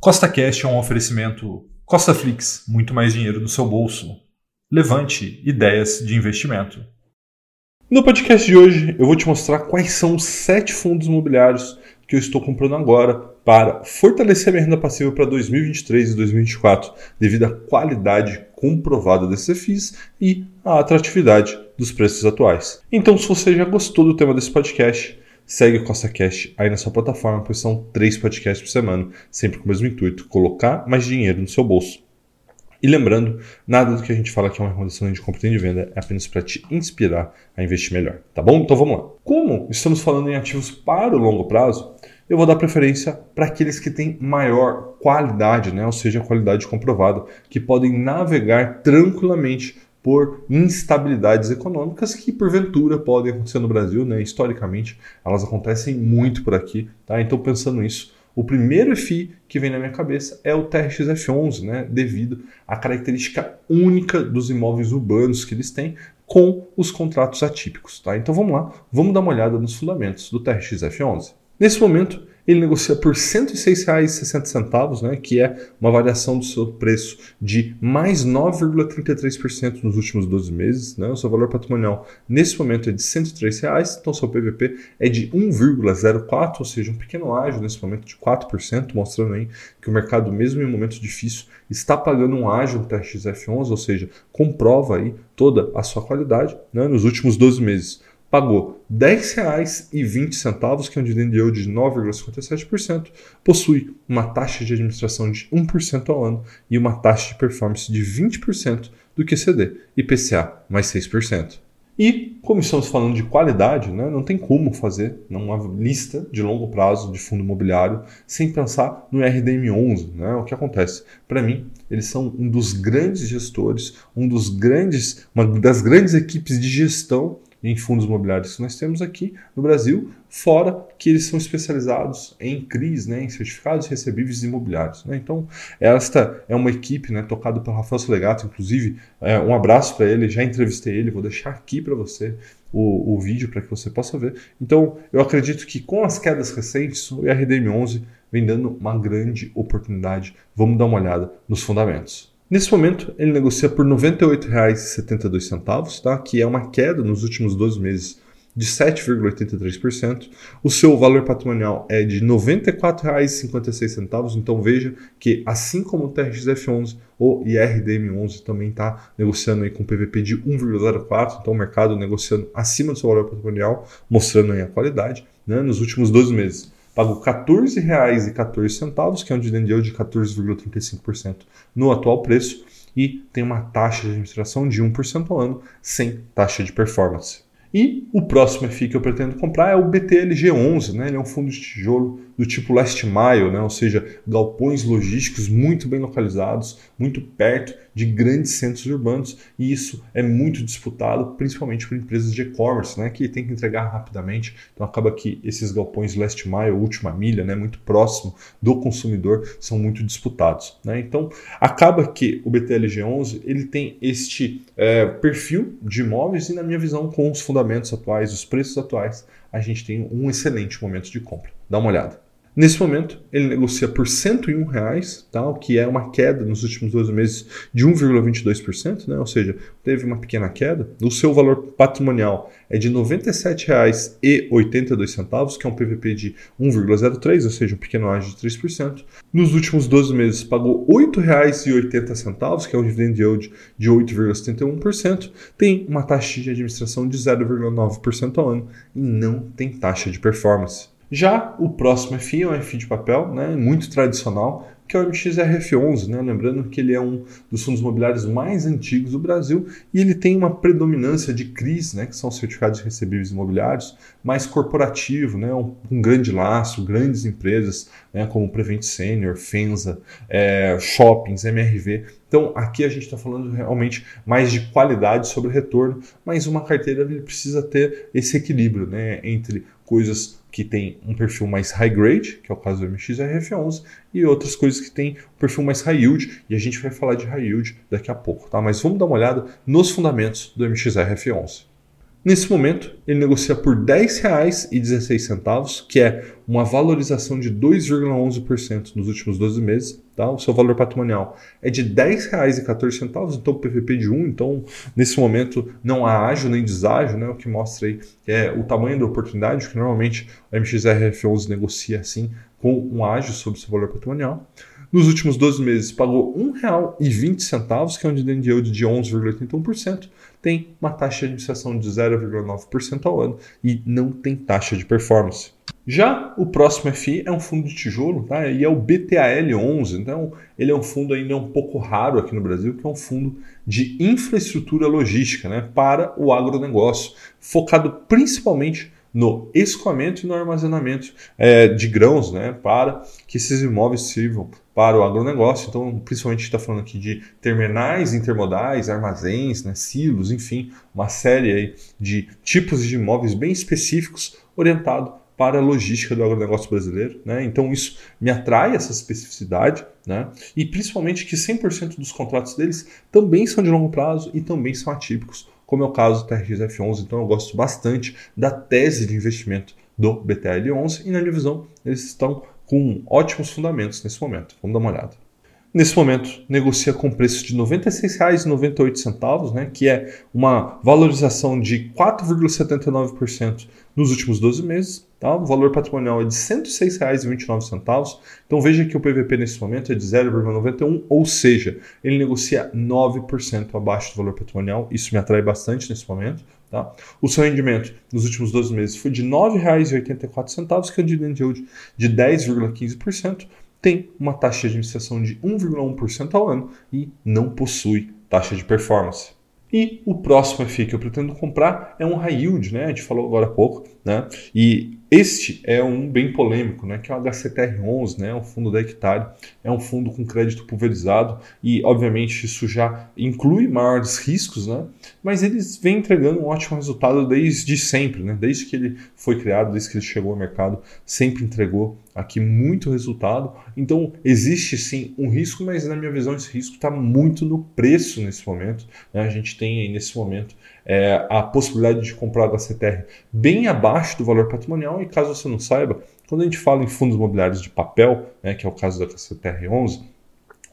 Costa Cash é um oferecimento Costa Flix, muito mais dinheiro no seu bolso. Levante ideias de investimento. No podcast de hoje, eu vou te mostrar quais são os sete fundos imobiliários que eu estou comprando agora para fortalecer a minha renda passiva para 2023 e 2024, devido à qualidade comprovada desses FIIs e à atratividade dos preços atuais. Então, se você já gostou do tema desse podcast, segue o Costa Cash aí na sua plataforma, pois são três podcasts por semana, sempre com o mesmo intuito, colocar mais dinheiro no seu bolso. E lembrando, nada do que a gente fala aqui é uma recomendação de compra e de venda, é apenas para te inspirar a investir melhor, tá bom? Então vamos lá. Como estamos falando em ativos para o longo prazo, eu vou dar preferência para aqueles que têm maior qualidade, né? ou seja, qualidade comprovada, que podem navegar tranquilamente por instabilidades econômicas que porventura podem acontecer no Brasil, né? Historicamente, elas acontecem muito por aqui, tá? Então pensando nisso, o primeiro FI que vem na minha cabeça é o TRXF11, né, devido à característica única dos imóveis urbanos que eles têm com os contratos atípicos. Tá? Então vamos lá, vamos dar uma olhada nos fundamentos do TRXF11. Nesse momento, ele negocia por R$ 106,60, né, que é uma variação do seu preço de mais 9,33% nos últimos 12 meses. Né? O seu valor patrimonial nesse momento é de 103 reais, então seu PVP é de 1,04, ou seja, um pequeno ágio nesse momento de 4%, mostrando aí que o mercado, mesmo em um momento difícil, está pagando um ágio no TRX-F11, ou seja, comprova aí toda a sua qualidade né, nos últimos 12 meses pagou R$ 10,20, que é um dividend yield de 9,57%, possui uma taxa de administração de 1% ao ano e uma taxa de performance de 20% do QCD, IPCA mais 6%. E, como estamos falando de qualidade, né, não tem como fazer uma lista de longo prazo de fundo imobiliário sem pensar no RDM11. Né? O que acontece? Para mim, eles são um dos grandes gestores, um dos grandes, uma das grandes equipes de gestão em fundos imobiliários que nós temos aqui no Brasil, fora que eles são especializados em CRIs, né, em certificados recebíveis imobiliários. Né? Então, esta é uma equipe né, tocada pelo Rafael Solegato, inclusive, é, um abraço para ele, já entrevistei ele, vou deixar aqui para você o, o vídeo para que você possa ver. Então, eu acredito que com as quedas recentes, o RDM11 vem dando uma grande oportunidade. Vamos dar uma olhada nos fundamentos. Nesse momento, ele negocia por R$ 98,72, tá? que é uma queda nos últimos 12 meses de 7,83%. O seu valor patrimonial é de R$ 94,56. Então veja que, assim como o TRXF11, o IRDM11 também está negociando aí com PVP de 1,04. Então o mercado negociando acima do seu valor patrimonial, mostrando aí a qualidade né, nos últimos 12 meses pagou R$ 14,14, que é um dividend yield de 14,35% no atual preço, e tem uma taxa de administração de 1% ao ano, sem taxa de performance. E o próximo FI que eu pretendo comprar é o BTLG11, né? ele é um fundo de tijolo do tipo last mile, né? ou seja, galpões logísticos muito bem localizados, muito perto de grandes centros urbanos, e isso é muito disputado, principalmente por empresas de e-commerce, né? que tem que entregar rapidamente, então acaba que esses galpões last mile, última milha, né? muito próximo do consumidor, são muito disputados. Né? Então acaba que o BTLG11 ele tem este é, perfil de imóveis e na minha visão com os fundamentos atuais, os preços atuais, a gente tem um excelente momento de compra. Dá uma olhada. Nesse momento, ele negocia por 101 reais, tá? o que é uma queda nos últimos 12 meses de 1,22%, né? ou seja, teve uma pequena queda. O seu valor patrimonial é de R$ 97,82, que é um PVP de 1,03, ou seja, um pequeno ágio de 3%. Nos últimos 12 meses, pagou R$ 8,80, que é um dividend yield de 8,71%. Tem uma taxa de administração de 0,9% ao ano e não tem taxa de performance. Já o próximo FI é um FI de papel, né, muito tradicional, que é o MXRF11, né? lembrando que ele é um dos fundos imobiliários mais antigos do Brasil e ele tem uma predominância de CRIs, né? que são certificados recebíveis imobiliários, mais corporativo, né? um, um grande laço, grandes empresas né? como Prevent Senior, Fenza, é, Shoppings, MRV. Então aqui a gente está falando realmente mais de qualidade sobre retorno, mas uma carteira precisa ter esse equilíbrio né? entre coisas que tem um perfil mais high grade, que é o caso do MXRF11, e outras coisas que tem um perfil mais high yield, e a gente vai falar de high yield daqui a pouco, tá? Mas vamos dar uma olhada nos fundamentos do MXRF11. Nesse momento, ele negocia por R$ 10,16, que é uma valorização de 2,11% nos últimos 12 meses. Tá? O seu valor patrimonial é de R$ 10,14, então PVP de 1. Então, nesse momento, não há ágio nem deságio, né? o que mostra aí é o tamanho da oportunidade, que normalmente o MXRF11 negocia assim, com um ágio sobre o seu valor patrimonial. Nos últimos 12 meses pagou R$ 1,20, que é um dividend yield de 11,81%, tem uma taxa de administração de 0,9% ao ano e não tem taxa de performance. Já o próximo FI é um fundo de tijolo, tá? E é o BTAL11. Então, ele é um fundo ainda um pouco raro aqui no Brasil, que é um fundo de infraestrutura logística, né, para o agronegócio, focado principalmente no escoamento e no armazenamento é, de grãos, né, para que esses imóveis sirvam para o agronegócio. Então, principalmente está falando aqui de terminais intermodais, armazéns, né, silos, enfim, uma série de tipos de imóveis bem específicos orientado para a logística do agronegócio brasileiro. Né? Então, isso me atrai essa especificidade né? e principalmente que 100% dos contratos deles também são de longo prazo e também são atípicos como é o caso do TRX-F11. Então eu gosto bastante da tese de investimento do BTL11 e na minha visão eles estão com ótimos fundamentos nesse momento. Vamos dar uma olhada. Nesse momento, negocia com preço de R$ 96,98, né, que é uma valorização de 4,79% nos últimos 12 meses. Tá? O valor patrimonial é de R$ 106,29. Então veja que o PVP nesse momento é de 0,91, ou seja, ele negocia 9% abaixo do valor patrimonial. Isso me atrai bastante nesse momento. Tá? O seu rendimento nos últimos 12 meses foi de R$ 9,84, que é um dividend yield de 10,15% tem uma taxa de administração de 1,1% ao ano e não possui taxa de performance. E o próximo FI que eu pretendo comprar é um high yield, né? A gente falou agora há pouco, né? E este é um bem polêmico, né, que é o HCTR11, né, um fundo da Hectare, é um fundo com crédito pulverizado e, obviamente, isso já inclui maiores riscos, né, mas eles vêm entregando um ótimo resultado desde sempre, né, desde que ele foi criado, desde que ele chegou ao mercado, sempre entregou aqui muito resultado. Então, existe sim um risco, mas na minha visão esse risco está muito no preço nesse momento. Né? A gente tem aí nesse momento é, a possibilidade de comprar o HCTR bem abaixo do valor patrimonial e caso você não saiba, quando a gente fala em fundos imobiliários de papel, né, que é o caso da KCTR11,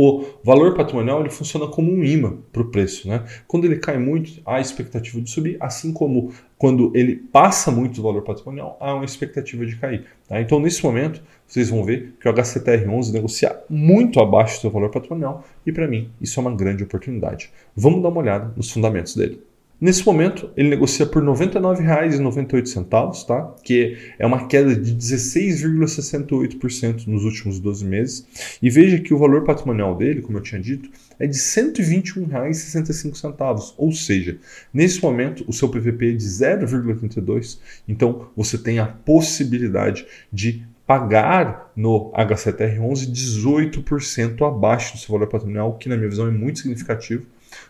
o valor patrimonial ele funciona como um imã para o preço. Né? Quando ele cai muito, há expectativa de subir, assim como quando ele passa muito do valor patrimonial, há uma expectativa de cair. Tá? Então, nesse momento, vocês vão ver que o HCTR11 negocia muito abaixo do seu valor patrimonial e, para mim, isso é uma grande oportunidade. Vamos dar uma olhada nos fundamentos dele. Nesse momento, ele negocia por R$ 99,98, tá? que é uma queda de 16,68% nos últimos 12 meses. E veja que o valor patrimonial dele, como eu tinha dito, é de R$ 121,65. Ou seja, nesse momento, o seu PVP é de 0,32. Então, você tem a possibilidade de pagar no HCTR11 18% abaixo do seu valor patrimonial, que na minha visão é muito significativo.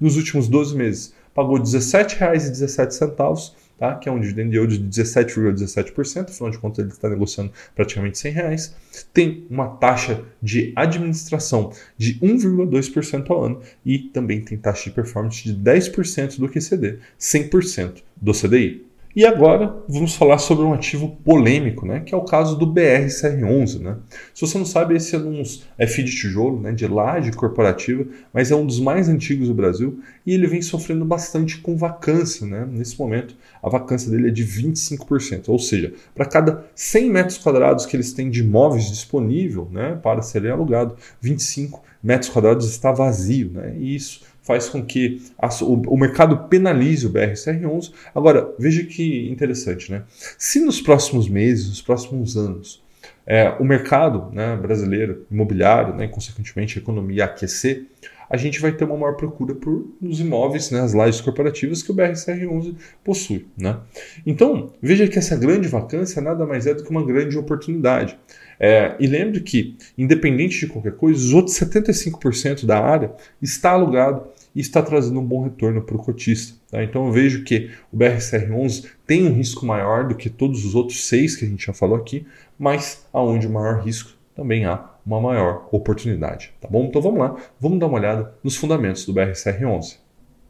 Nos últimos 12 meses, pagou R$ 17,17, tá? que é um dividend yield de 17,17%, afinal de contas ele está negociando praticamente 100 reais. Tem uma taxa de administração de 1,2% ao ano e também tem taxa de performance de 10% do QCD, 100% do CDI. E agora vamos falar sobre um ativo polêmico, né, que é o caso do BRCR11. Né? Se você não sabe, esse é um é FI de tijolo, né, de laje corporativa, mas é um dos mais antigos do Brasil e ele vem sofrendo bastante com vacância. Né? Nesse momento, a vacância dele é de 25%, ou seja, para cada 100 metros quadrados que eles têm de imóveis disponível né, para serem alugados, 25 metros quadrados está vazio. Né? E isso faz com que a, o, o, mercado penalize o BRCR11. Agora, veja que interessante, né? Se nos próximos meses, nos próximos anos, é, o mercado né, brasileiro, imobiliário, né, e consequentemente a economia aquecer, a gente vai ter uma maior procura por os imóveis, né, as lajes corporativas que o BRCR11 possui. Né? Então, veja que essa grande vacância nada mais é do que uma grande oportunidade. É, e lembre que, independente de qualquer coisa, os outros 75% da área está alugado e está trazendo um bom retorno para o cotista. Tá? Então eu vejo que o BRCR11 tem um risco maior do que todos os outros seis que a gente já falou aqui, mas aonde o maior risco também há uma maior oportunidade. Tá bom? Então vamos lá, vamos dar uma olhada nos fundamentos do BRCR11.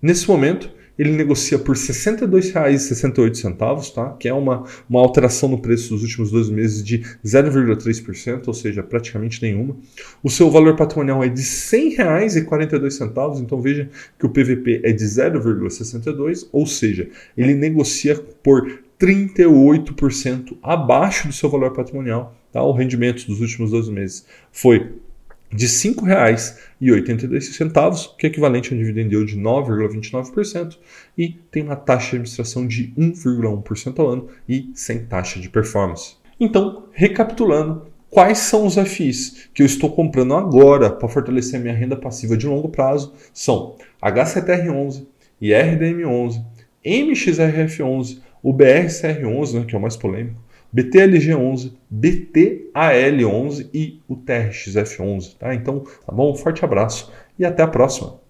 Nesse momento, ele negocia por R$ 62,68, tá? que é uma, uma alteração no preço dos últimos dois meses de 0,3%, ou seja, praticamente nenhuma. O seu valor patrimonial é de R$ 100,42, então veja que o PVP é de 0,62, ou seja, ele negocia por 38% abaixo do seu valor patrimonial. Tá? O rendimento dos últimos 12 meses foi de R$ 5,82, que é equivalente a um dividend yield de 9,29%, e tem uma taxa de administração de 1,1% ao ano e sem taxa de performance. Então, recapitulando, quais são os FIs que eu estou comprando agora para fortalecer a minha renda passiva de longo prazo? São H7R11, IRDM11, MXRF11, o BRCR11, né, que é o mais polêmico, BTLG11, BTAL11 e o TRXF11. Tá? Então, tá bom? Um forte abraço e até a próxima.